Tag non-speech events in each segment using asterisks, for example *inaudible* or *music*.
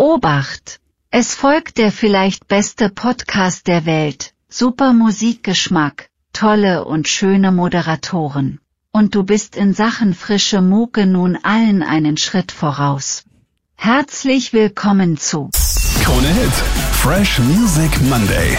Obacht! Es folgt der vielleicht beste Podcast der Welt, super Musikgeschmack, tolle und schöne Moderatoren. Und du bist in Sachen frische Mucke nun allen einen Schritt voraus. Herzlich willkommen zu Krone Hit. Fresh Music Monday.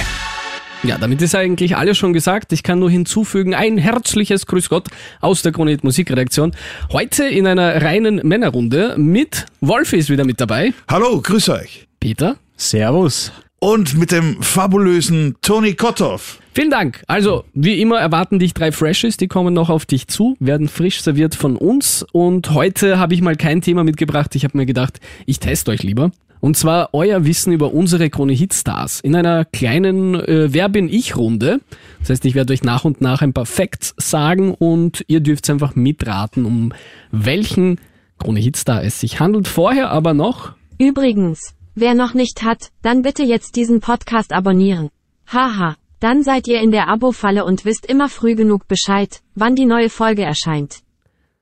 Ja, damit ist eigentlich alles schon gesagt. Ich kann nur hinzufügen, ein herzliches Grüß Gott aus der Krone Hit Musikredaktion. Heute in einer reinen Männerrunde mit Wolfi ist wieder mit dabei. Hallo, grüß euch. Peter. Servus. Und mit dem fabulösen Toni Kotthoff. Vielen Dank. Also, wie immer erwarten dich drei Freshes, die kommen noch auf dich zu, werden frisch serviert von uns. Und heute habe ich mal kein Thema mitgebracht. Ich habe mir gedacht, ich teste euch lieber. Und zwar euer Wissen über unsere Krone Hitstars in einer kleinen äh, Wer bin ich Runde. Das heißt, ich werde euch nach und nach ein paar Facts sagen und ihr dürft einfach mitraten, um welchen Krone Hitstar es sich handelt. Vorher aber noch Übrigens, wer noch nicht hat, dann bitte jetzt diesen Podcast abonnieren. Haha, dann seid ihr in der Abo-Falle und wisst immer früh genug Bescheid, wann die neue Folge erscheint.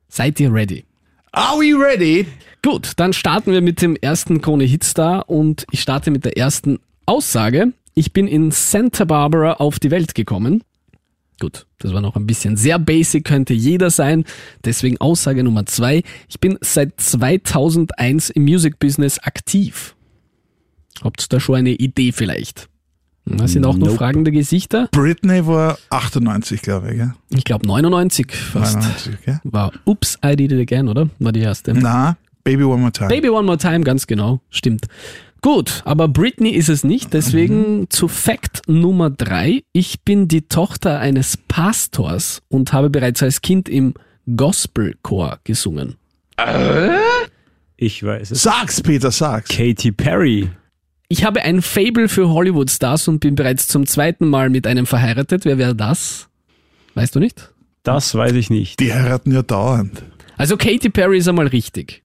seid ihr ready? Are we ready? Gut, dann starten wir mit dem ersten Krone Hitstar und ich starte mit der ersten Aussage. Ich bin in Santa Barbara auf die Welt gekommen. Gut, das war noch ein bisschen sehr basic, könnte jeder sein. Deswegen Aussage Nummer zwei. Ich bin seit 2001 im Music Business aktiv. Habt ihr da schon eine Idee vielleicht? Das sind auch nur Nope. fragende Gesichter. Britney war 98, glaube ich, gell? Ich glaube 99 fast. 99, gell? War Oops, I Did It Again, oder? War die erste. Na, Baby One More Time. Baby One More Time, ganz genau, stimmt. Gut, aber Britney ist es nicht, deswegen zu Fact Nummer drei. Ich bin die Tochter eines Pastors und habe bereits als Kind im Gospelchor gesungen. Ich weiß es. Sag's, Peter, sag's. Katy Perry. Ich habe ein Fable für Hollywood-Stars und bin bereits zum zweiten Mal mit einem verheiratet. Wer wäre das? Weißt du nicht? Das weiß ich nicht. Die heiraten ja dauernd. Also Katy Perry ist einmal richtig.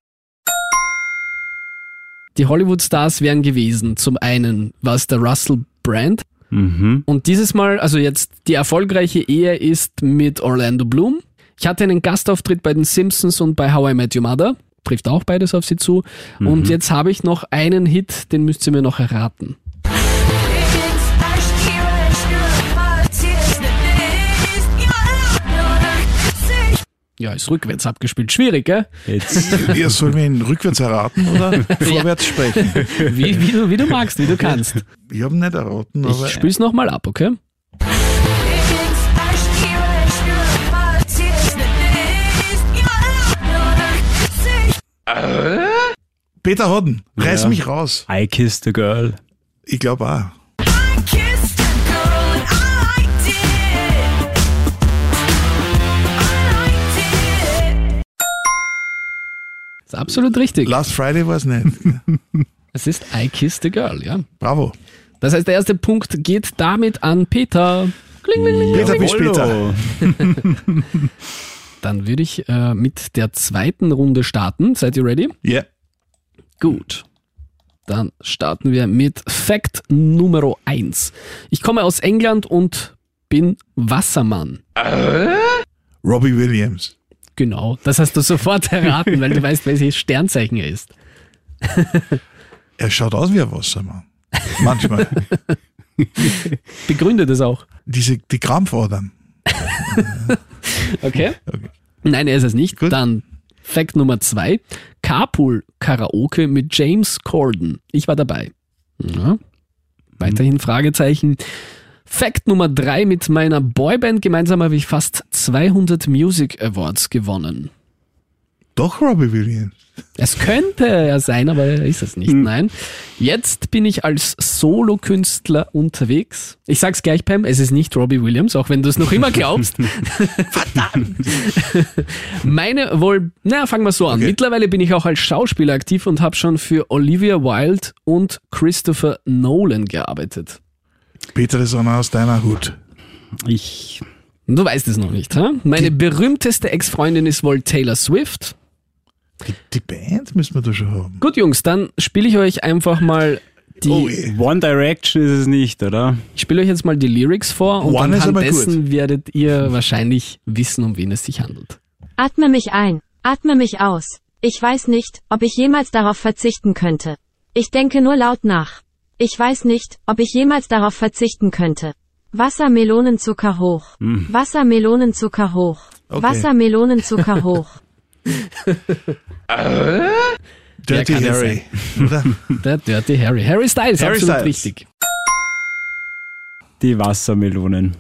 Die Hollywood-Stars wären gewesen. Zum einen war es der Russell Brand, Mhm. Und dieses Mal, also jetzt die erfolgreiche Ehe ist mit Orlando Bloom. Ich hatte einen Gastauftritt bei den Simpsons und bei How I Met Your Mother. Trifft auch beides auf sie zu. Und jetzt habe ich noch einen Hit, den müsst ihr mir noch erraten. Ja, ist rückwärts abgespielt. Schwierig, gell? Jetzt. *laughs* Ihr sollen wir ihn rückwärts erraten oder *laughs* vorwärts sprechen? Wie, wie, du, wie du magst, wie du kannst. Ich habe nicht erraten, aber Ich spiel's nochmal ab, okay? Peter Hodden, reiß Ja. mich raus. I kissed a girl. Ich glaube auch. Ist absolut richtig. Last Friday war es nicht. *laughs* Es ist I Kissed a Girl, ja. Bravo. Das heißt, der erste Punkt geht damit an Peter. Kling, kling, kling. Peter, bis Jawollo. *laughs* Dann würde ich äh, mit der zweiten Runde starten. Seid ihr ready? Ja. Gut. Dann starten wir mit Fact Nummer 1. Ich komme aus England und bin Wassermann. Robbie Williams. Genau, das hast du sofort *laughs* erraten, weil du weißt, welches Sternzeichen er ist. *laughs* Er schaut aus wie ein Wassermann. Manchmal. *laughs* Begründet es auch. Diese, die Krampfadern. Okay? *laughs* Okay. Nein, er ist es nicht. Gut. Dann Fact Nummer 2. Carpool Karaoke mit James Corden. Ich war dabei. Ja. Weiterhin Fragezeichen. Fact Nummer 3. Mit meiner Boyband gemeinsam habe ich fast 200 Music Awards gewonnen. Doch Robbie Williams. Es könnte er sein, aber er ist es nicht. Nein. Jetzt bin ich als Solokünstler unterwegs. Ich sag's gleich, Pam, es ist nicht Robbie Williams, auch wenn du es noch immer glaubst. *laughs* Verdammt! *laughs* Meine wohl, na, fangen wir so an. Okay. Mittlerweile bin ich auch als Schauspieler aktiv und habe schon für Olivia Wilde und Christopher Nolan gearbeitet. Peter ist einer aus deiner Hut. Ich. Du weißt es noch nicht, ha? Meine berühmteste Ex-Freundin ist wohl Taylor Swift. Die, die Band müssen wir da schon haben. Gut, Jungs, dann spiele ich euch einfach mal die Oh je. One Direction ist es nicht, oder? Ich spiele euch jetzt mal die Lyrics vor und One anhand dessen werdet ihr wahrscheinlich wissen, um wen es sich handelt. Atme mich ein, atme mich aus. Ich weiß nicht, ob ich jemals darauf verzichten könnte. Ich denke nur laut nach. Ich weiß nicht, ob ich jemals darauf verzichten könnte. Wassermelonenzucker hoch. Wassermelonenzucker hoch. Okay. Wassermelonenzucker hoch. Dirty kann es Harry. Oder? *laughs* Der Dirty Harry. Harry Styles, Harry absolut Styles. richtig. Die Wassermelonen.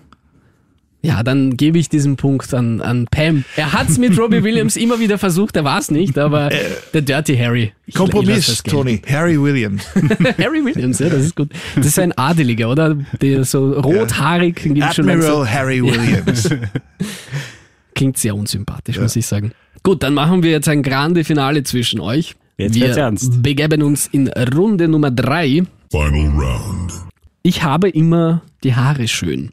Ja, dann gebe ich diesen Punkt an, an Pam. Er hat's mit Robbie *laughs* Williams immer wieder versucht, er war's nicht, aber der Dirty Harry. Ich- Kompromiss. Tony. Harry Williams. *laughs* Harry Williams, ja, das ist gut. Das ist ein Adeliger, oder? Der so rothaarig langsam- Admiral Harry Williams. Klingt sehr unsympathisch, muss ich sagen. Gut, dann machen wir jetzt ein grande Finale zwischen euch. Jetzt wir wird's ernst. begeben uns in Runde Nummer drei. Final round. Ich habe immer die Haare schön.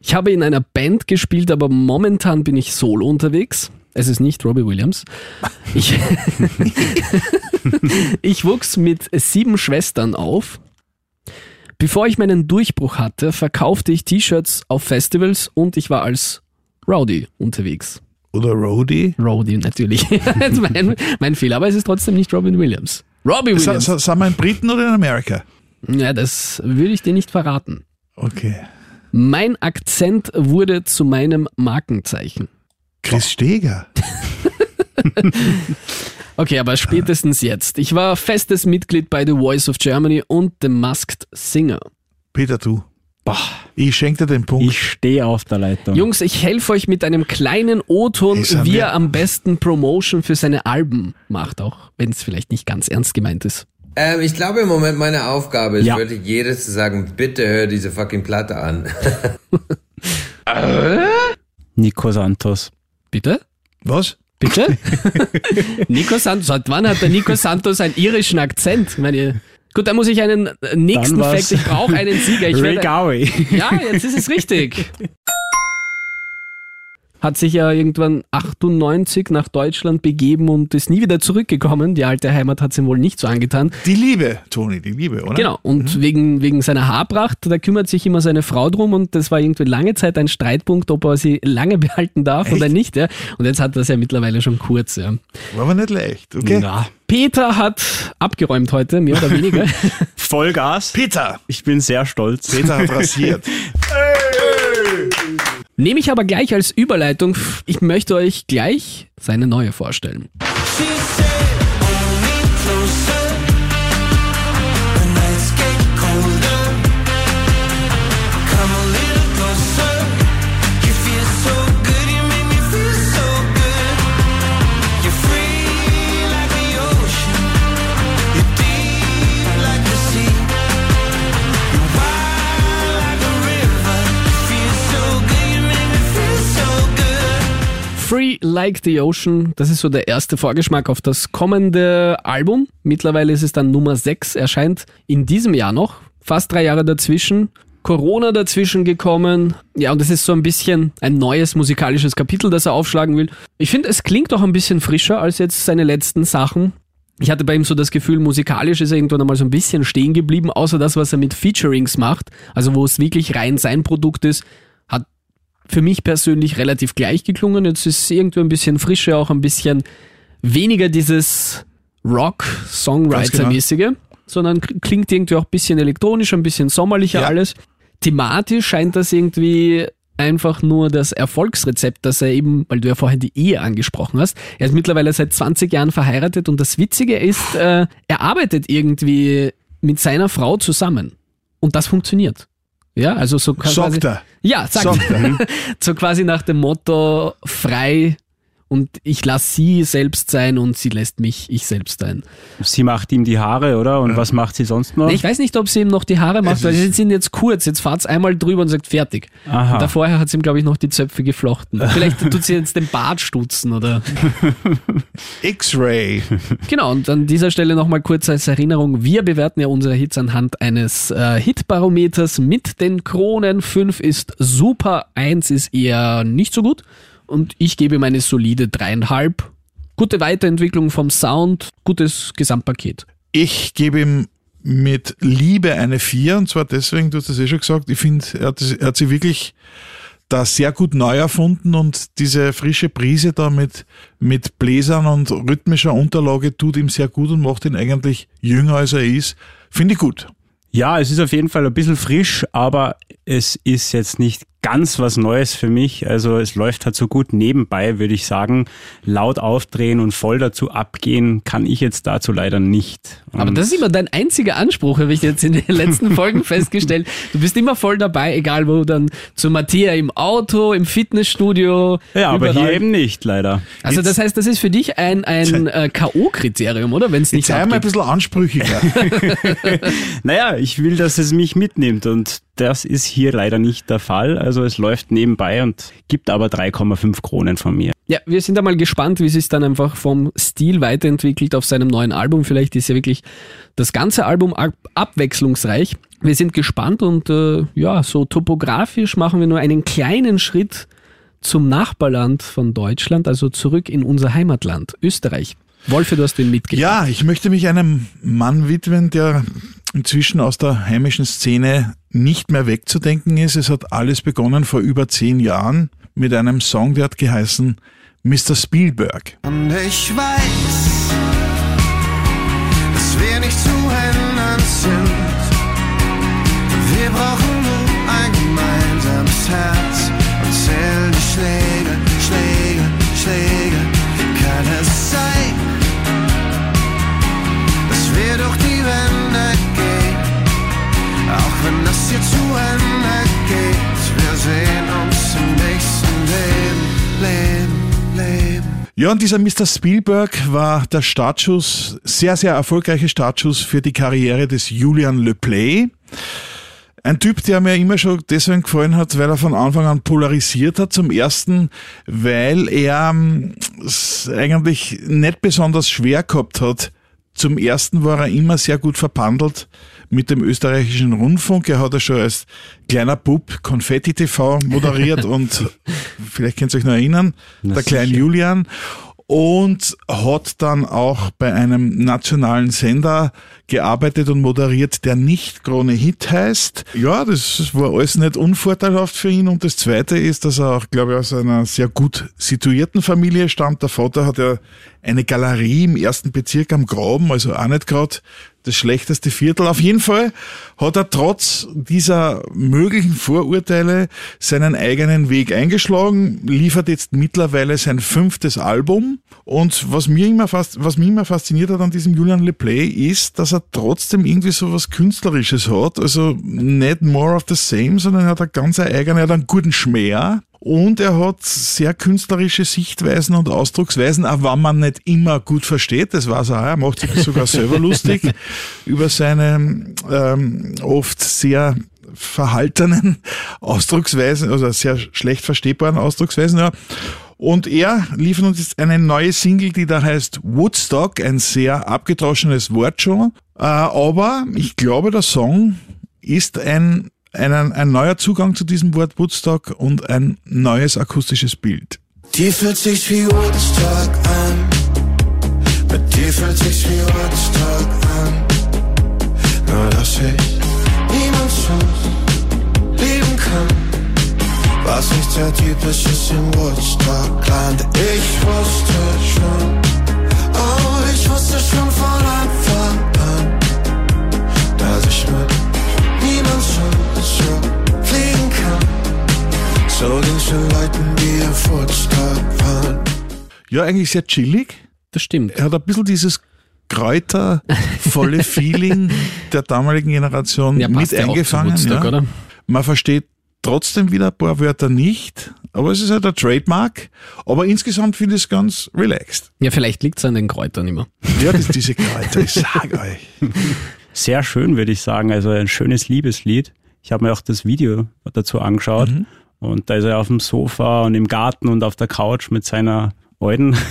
Ich habe in einer Band gespielt, aber momentan bin ich solo unterwegs. Es ist nicht Robbie Williams. Ich, *laughs* ich wuchs mit sieben Schwestern auf. Bevor ich meinen Durchbruch hatte, verkaufte ich T-Shirts auf Festivals und ich war als Rowdy unterwegs. Oder Rhodey. Rowdy natürlich. *laughs* mein, mein Fehler, aber es ist trotzdem nicht Robin Williams. Robbie Williams. sa- Sind wir in Briten oder in Amerika? Ja, das würde ich dir nicht verraten. Okay. Mein Akzent wurde zu meinem Markenzeichen. Chris Steger. *laughs* Okay, aber spätestens jetzt. Ich war festes Mitglied bei The Voice of Germany und The Masked Singer. Peter, du. Ich schenke dir den Punkt. Ich stehe auf der Leitung. Jungs, ich helfe euch mit einem kleinen O-Ton, wie wir- er am besten Promotion für seine Alben macht, auch wenn es vielleicht nicht ganz ernst gemeint ist. Ähm, ich glaube im Moment meine Aufgabe ist Ja. wirklich jedes zu sagen, bitte hör diese fucking Platte an. *laughs* Nico Santos. Bitte? Was? Bitte? *laughs* Nico Santos, seit wann hat der Nico Santos einen irischen Akzent? Meine, gut, da muss ich einen äh, nächsten Dann Fact, ich brauche einen Sieger. Ich Ray werde, Gowie. Ja, jetzt ist es richtig. *laughs* Hat sich ja irgendwann 98 nach Deutschland begeben und ist nie wieder zurückgekommen. Die alte Heimat hat es ihm wohl nicht so angetan. Die Liebe, Toni, die Liebe, oder? Genau, und wegen, wegen seiner Haarpracht, da kümmert sich immer seine Frau drum und das war irgendwie lange Zeit ein Streitpunkt, ob er sie lange *laughs* behalten darf oder Echt? nicht. Ja. Und jetzt hat er es ja mittlerweile schon kurz. Ja. War aber nicht leicht, okay? Na, Peter hat abgeräumt heute, mehr oder weniger. *laughs* Vollgas. Peter. Ich bin sehr stolz. Peter hat *laughs* rasiert. Nehme ich aber gleich als Überleitung, ich möchte euch gleich seine neue vorstellen. Free Like the Ocean, das ist so der erste Vorgeschmack auf das kommende Album. Mittlerweile ist es dann Nummer 6, erscheint in diesem Jahr noch. Fast drei Jahre dazwischen. Corona dazwischen gekommen. Ja, und es ist so ein bisschen ein neues musikalisches Kapitel, das er aufschlagen will. Ich finde, es klingt auch ein bisschen frischer als jetzt seine letzten Sachen. Ich hatte bei ihm so das Gefühl, musikalisch ist er irgendwann einmal so ein bisschen stehen geblieben, außer das, was er mit Featurings macht, also wo es wirklich rein sein Produkt ist, hat für mich persönlich relativ gleich geklungen. Jetzt ist es irgendwie ein bisschen frischer, auch ein bisschen weniger dieses Rock-Songwriter-mäßige, sondern k- klingt irgendwie auch ein bisschen elektronischer, ein bisschen sommerlicher Ja. alles. Thematisch scheint das irgendwie einfach nur das Erfolgsrezept, dass er eben, weil du ja vorhin die Ehe angesprochen hast, er ist mittlerweile seit 20 Jahren verheiratet und das Witzige ist, äh, er arbeitet irgendwie mit seiner Frau zusammen und das funktioniert. Ja, also so quasi, Sagt er. Ja, sagt, Sagt er. *laughs* so quasi nach dem Motto frei und ich lasse sie selbst sein und sie lässt mich ich selbst sein. Sie macht ihm die Haare, oder? Und was macht sie sonst noch? Ich weiß nicht, ob sie ihm noch die Haare macht, Es weil sie sind jetzt kurz. Jetzt fahrt's einmal drüber und sagt fertig. Aha. Und da vorher hat sie ihm, glaube ich, noch die Zöpfe geflochten. Vielleicht tut sie jetzt den Bart stutzen oder. *laughs* X-Ray. Genau, und an dieser Stelle nochmal kurz als Erinnerung. Wir bewerten ja unsere Hits anhand eines äh, Hitbarometers mit den Kronen. 5 ist super, 1 ist eher nicht so gut. Und ich gebe meine solide dreieinhalb. Gute Weiterentwicklung vom Sound, gutes Gesamtpaket. Ich gebe ihm mit Liebe eine 4 und zwar deswegen, du hast das eh schon gesagt, ich finde, er, er hat sie wirklich da sehr gut neu erfunden und diese frische Prise da mit, mit Bläsern und rhythmischer Unterlage tut ihm sehr gut und macht ihn eigentlich jünger als er ist. Finde ich gut. Ja, es ist auf jeden Fall ein bisschen frisch, aber es ist jetzt nicht ganz was Neues für mich. Also es läuft halt so gut nebenbei, würde ich sagen. Laut aufdrehen und voll dazu abgehen kann ich jetzt dazu leider nicht. Aber Und das ist immer dein einziger Anspruch, habe ich jetzt in den letzten *laughs* Folgen festgestellt. Du bist immer voll dabei, egal wo dann zu Matthias im Auto, im Fitnessstudio. ja, aber überall. hier eben nicht, leider. Also das heißt, das ist für dich ein, ein äh, K.O.-Kriterium, oder? Wenn es Jetzt nicht sei mal ein bisschen ansprüchiger. *laughs* Naja, ich will, dass es mich mitnimmt und das ist hier leider nicht der Fall. Also es läuft nebenbei und gibt aber 3,5 Kronen von mir. Ja, wir sind einmal gespannt, wie sich dann einfach vom Stil weiterentwickelt auf seinem neuen Album. Vielleicht ist ja wirklich das ganze Album ab abwechslungsreich. Wir sind gespannt und äh, ja, so topografisch machen wir nur einen kleinen Schritt zum Nachbarland von Deutschland, also zurück in unser Heimatland, Österreich. Wolfe, du hast den mitgebracht. Ja, ich möchte mich einem Mann widmen, der inzwischen aus der heimischen Szene nicht mehr wegzudenken ist. Es hat alles begonnen vor über zehn Jahren mit einem Song, der hat geheißen Mr. Spielberg. Und ich weiß, dass wir nicht zu ändern sind. Wir brauchen nur ein gemeinsames Herz und zählen die Schläge, Ja, und dieser Mr. Spielberg war der Startschuss, sehr, sehr erfolgreiche Startschuss für die Karriere des Julian Le Play. Ein Typ, der mir immer schon deswegen gefallen hat, weil er von Anfang an polarisiert hat. Zum ersten, weil er ähm, es eigentlich nicht besonders schwer gehabt hat. Zum ersten war er immer sehr gut verpandelt mit dem österreichischen Rundfunk. Er hat ja schon als kleiner Bub Konfetti TV moderiert *laughs* und vielleicht könnt ihr euch noch erinnern, Na der kleine. Julian und hat dann auch bei einem nationalen Sender gearbeitet und moderiert, der nicht Krone Hit heißt. Ja, das war alles nicht unvorteilhaft für ihn. Und das Zweite ist, dass er auch, glaube ich, aus einer sehr gut situierten Familie stammt. Der Vater hat ja eine Galerie im ersten Bezirk am Graben, also auch nicht gerade das schlechteste Viertel. Auf jeden Fall hat er trotz dieser möglichen Vorurteile seinen eigenen Weg eingeschlagen, liefert jetzt mittlerweile sein fünftes Album. Und was mir immer fast, was mich immer fasziniert hat an diesem Julian Le Play ist, dass er trotzdem irgendwie so was Künstlerisches hat. Also nicht more of the same, sondern er hat eine ganz eigene, er hat einen guten Schmäh. Und er hat sehr künstlerische Sichtweisen und Ausdrucksweisen, auch wenn man nicht immer gut versteht. Das weiß er auch. Er macht sich sogar selber lustig *laughs* über seine ähm, oft sehr verhaltenen Ausdrucksweisen, also sehr schlecht verstehbaren Ausdrucksweisen. Ja. Und er liefert uns jetzt eine neue Single, die da heißt Woodstock, ein sehr abgedroschenes Wort schon. Äh, aber ich glaube, der Song ist ein, ein, ein neuer Zugang zu diesem Wort Woodstock und ein neues akustisches Bild. Die fühlt sich wie Woodstock an. Mit dir fühlt sich wie Woodstock an. Nur dass ich niemand sonst lieben kann. Was nicht sehr typisches im Woodstockland. Ich wusste schon, oh, ich wusste schon von Anfang an, dass ich mit kann. So ging's den Leuten, die waren. Ja, eigentlich sehr chillig. Das stimmt. Er hat ein bisschen dieses kräutervolle *laughs* Feeling der damaligen Generation Ja, mit eingefangen. Woodstock, ja. oder? Man versteht trotzdem wieder ein paar Wörter nicht, aber es ist halt ein Trademark. Aber insgesamt finde ich es ganz relaxed. Ja, vielleicht liegt es an den Kräutern immer. Ja, das, diese Kräuter, ich sag *laughs* euch. Sehr schön, würde ich sagen. Also ein schönes Liebeslied. Ich habe mir auch das Video dazu angeschaut. Mhm. Und da ist er auf dem Sofa und im Garten und auf der Couch mit seiner Euden. *laughs*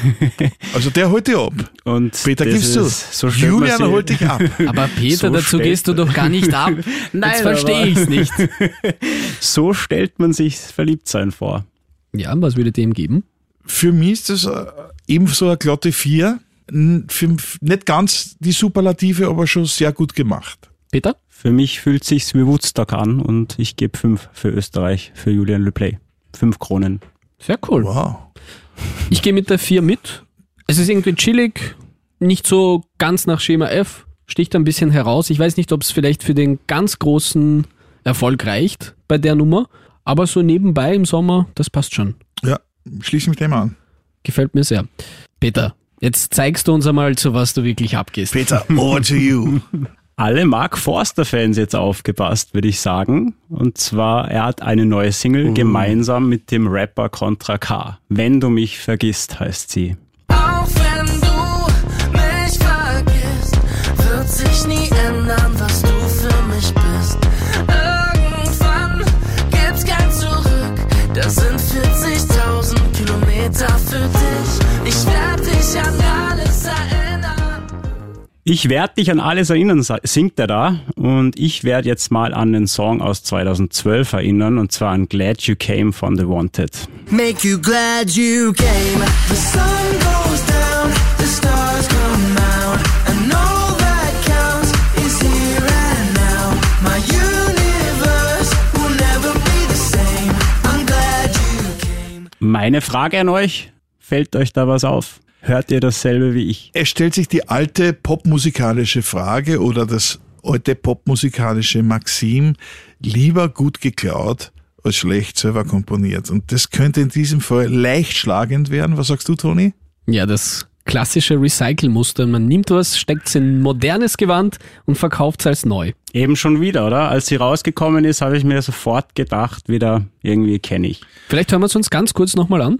Also der holt dich ab. Und Peter, gibst du. So Julian holt dich ab. *laughs* Aber Peter, So dazu gehst du doch gar nicht ab. *laughs* Nein, Jetzt verstehe ich es nicht. So stellt man sich Verliebtsein vor. Ja, was würdet ihr ihm geben? Für mich ist das äh, ebenso eine glatte Vier. N- Für, nicht ganz die Superlative, aber schon sehr gut gemacht. Peter? Für mich fühlt sich's wie Woodstock an und ich gebe fünf für Österreich, für Julian Le Play. fünf Kronen. Sehr cool. Wow. Ich gehe mit der 4 mit. Es ist irgendwie chillig, nicht so ganz nach Schema F, sticht ein bisschen heraus. Ich weiß nicht, ob es vielleicht für den ganz großen Erfolg reicht bei der Nummer, aber so nebenbei im Sommer, das passt schon. Ja, schließe mich dem an. Gefällt mir sehr. Peter, jetzt zeigst du uns einmal, zu was du wirklich abgehst. Peter, over to you. *laughs* Alle Mark Forster-Fans jetzt aufgepasst, würde ich sagen. Und zwar, er hat eine neue Single gemeinsam mit dem Rapper Contra K. Wenn du mich vergisst, heißt sie. Auch wenn du mich vergisst, wird sich nie ändern, was du für mich bist. Irgendwann gibt's kein Zurück, das sind 40.000 Kilometer für dich. Ich werd dich an. Ich werde dich an alles erinnern, singt er da. Und ich werde jetzt mal an den Song aus 2012 erinnern, und zwar an Glad You Came von The Wanted. Make you glad you came. The sun goes down, the stars come out, and all that counts is here and now. My universe will never be the same. I'm glad you came. Meine Frage an euch, fällt euch da was auf? Hört ihr dasselbe wie ich? Es stellt sich die alte popmusikalische Frage oder das alte popmusikalische Maxim, lieber gut geklaut als schlecht selber komponiert. Und das könnte in diesem Fall leicht schlagend werden. Was sagst du, Toni? Ja, das klassische Recycle-Muster. Man nimmt was, steckt es in modernes Gewand und verkauft es als neu. Eben schon wieder, oder? Als sie rausgekommen ist, habe ich mir sofort gedacht, wieder irgendwie kenne ich. Vielleicht hören wir es uns ganz kurz nochmal an.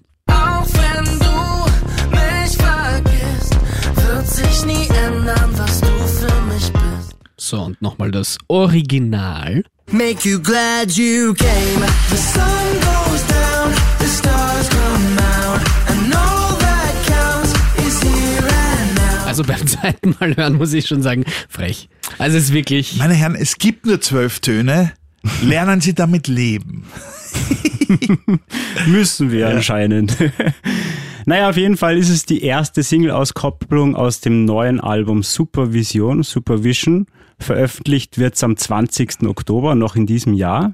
Sich nie ändern, was du für mich bist. So, und nochmal das Original. Make you glad you came. The sun goes down, the stars come out, and all that counts is here and now. Also beim *laughs* zweiten Mal hören muss ich schon sagen, frech. Also es ist wirklich... Meine Herren, es gibt nur zwölf Töne. Lernen Sie damit leben. *laughs* Müssen wir anscheinend. Naja, auf jeden Fall ist es die erste Single-Auskopplung aus dem neuen Album Supervision, Supervision. Veröffentlicht wird's am 20. Oktober, noch in diesem Jahr.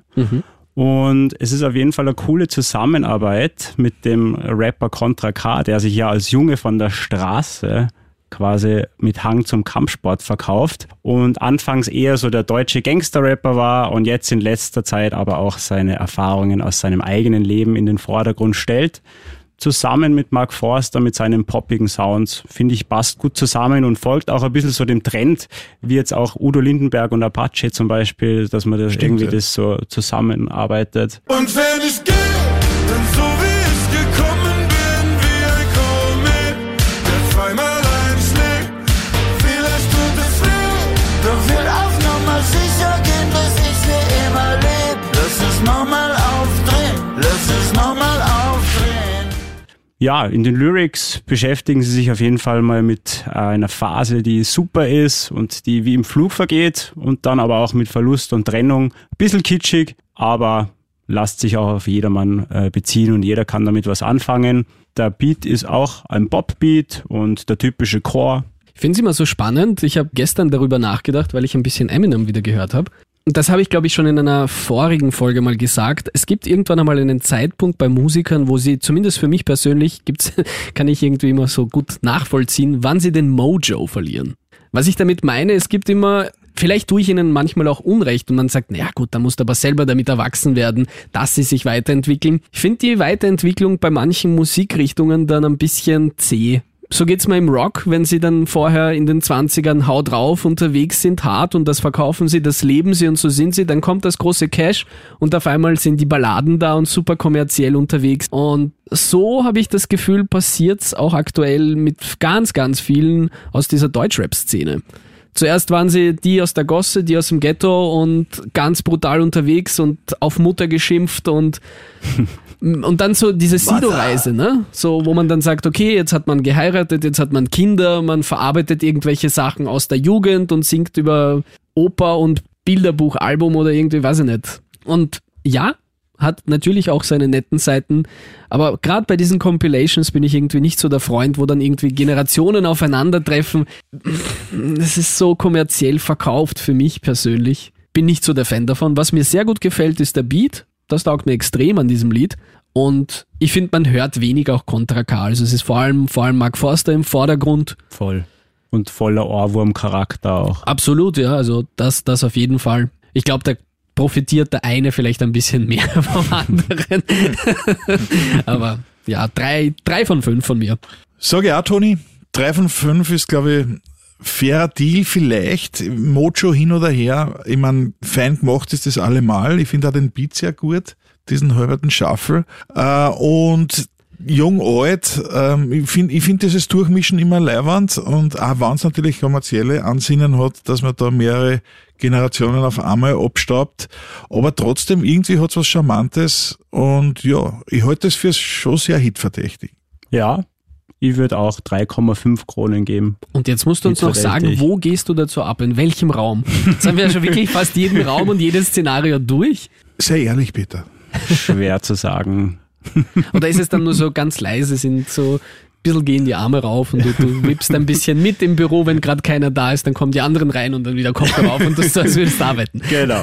Und es ist auf jeden Fall eine coole Zusammenarbeit mit dem Rapper Contra K, der sich ja als Junge von der Straße quasi mit Hang zum Kampfsport verkauft und anfangs eher so der deutsche Gangster-Rapper war und jetzt in letzter Zeit aber auch seine Erfahrungen aus seinem eigenen Leben in den Vordergrund stellt. Zusammen mit Mark Forster mit seinen poppigen Sounds, finde ich, passt gut zusammen und folgt auch ein bisschen so dem Trend, wie jetzt auch Udo Lindenberg und Apache zum Beispiel, dass man das irgendwie ja. das so zusammenarbeitet. Und wenn ich Ja, in den Lyrics beschäftigen sie sich auf jeden Fall mal mit äh, einer Phase, die super ist und die wie im Flug vergeht und dann aber auch mit Verlust und Trennung. Bisschen kitschig, aber lasst sich auch auf jedermann äh, beziehen und jeder kann damit was anfangen. Der Beat ist auch ein Bop-Beat und der typische Chor. Ich finde es immer so spannend. Ich habe gestern darüber nachgedacht, weil ich ein bisschen Eminem wieder gehört habe. Und das habe ich, glaube ich, schon in einer vorigen Folge mal gesagt. Es gibt irgendwann einmal einen Zeitpunkt bei Musikern, wo sie, zumindest für mich persönlich, gibt's, *laughs* kann ich irgendwie immer so gut nachvollziehen, wann sie den Mojo verlieren. Was ich damit meine, es gibt immer, vielleicht tue ich ihnen manchmal auch Unrecht und man sagt, naja gut, da musst du aber selber damit erwachsen werden, dass sie sich weiterentwickeln. Ich finde die Weiterentwicklung bei manchen Musikrichtungen dann ein bisschen zäh so geht's mir im Rock, wenn sie dann vorher in den 20ern Hau drauf unterwegs sind, hart und das verkaufen sie, das leben sie und so sind sie, dann kommt das große Cash und auf einmal sind die Balladen da und super kommerziell unterwegs. Und so habe ich das Gefühl, passiert's auch aktuell mit ganz, ganz vielen aus dieser Deutschrap-Szene. Zuerst waren sie die aus der Gosse, die aus dem Ghetto und ganz brutal unterwegs und auf Mutter geschimpft und *laughs* und dann so diese Sido-Reise, ne? So, wo man dann sagt, okay, jetzt hat man geheiratet, jetzt hat man Kinder, man verarbeitet irgendwelche Sachen aus der Jugend und singt über Oper und Bilderbuchalbum oder irgendwie, weiß ich nicht. Und ja, hat natürlich auch seine netten Seiten, aber gerade bei diesen Compilations bin ich irgendwie nicht so der Freund, wo dann irgendwie Generationen aufeinandertreffen. Das ist so kommerziell verkauft für mich persönlich. Bin nicht so der Fan davon. Was mir sehr gut gefällt, ist der Beat. Das taugt mir extrem an diesem Lied. Und ich finde, man hört wenig auch Contra K. Also es ist vor allem, vor allem Mark Forster im Vordergrund. Voll. Und voller Ohrwurm-Charakter auch. Absolut, ja. Also das, das auf jeden Fall. Ich glaube, da profitiert der eine vielleicht ein bisschen mehr *laughs* vom anderen. *laughs* Aber ja, drei, drei von fünf von mir. Sag ich auch, Toni, drei von fünf ist, glaube ich, fairer Deal vielleicht. Mojo hin oder her. Ich meine, fein gemacht ist das allemal. Ich finde auch den Beat sehr gut, diesen halberten Shuffle. Äh, und jung, alt, ähm, ich finde ich find dieses Durchmischen immer leiwand und auch wenn es natürlich kommerzielle Ansinnen hat, dass man da mehrere Generationen auf einmal abstaubt, aber trotzdem irgendwie hat es was Charmantes und ja, ich halte es für schon sehr hitverdächtig. Ja, ich würde auch 3,5 Kronen geben. Und jetzt musst du uns noch sagen, wo gehst du dazu ab? In welchem Raum? Jetzt haben wir ja schon wirklich fast jeden Raum und jedes Szenario durch. Sei ehrlich, Peter. Schwer zu sagen. Oder ist es dann nur so ganz leise, sind so ein bisschen gehen die Arme rauf und du, du wippst ein bisschen mit im Büro, wenn gerade keiner da ist, dann kommen die anderen rein und dann wieder Kopf rauf und das als würdest du arbeiten. Genau.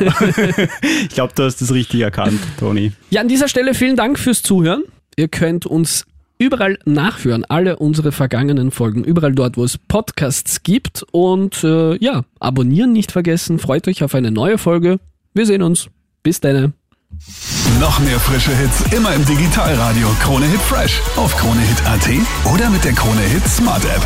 ich glaube, du hast das richtig erkannt, Toni. Ja, an dieser Stelle vielen Dank fürs Zuhören. Ihr könnt uns überall nachhören, alle unsere vergangenen Folgen, überall dort, wo es Podcasts gibt. Und äh, ja, abonnieren nicht vergessen. Freut euch auf eine neue Folge. Wir sehen uns. Bis dann. Noch mehr frische Hits immer im Digitalradio Krone Hit Fresh auf kronehit.at oder mit der Krone Hit Smart App.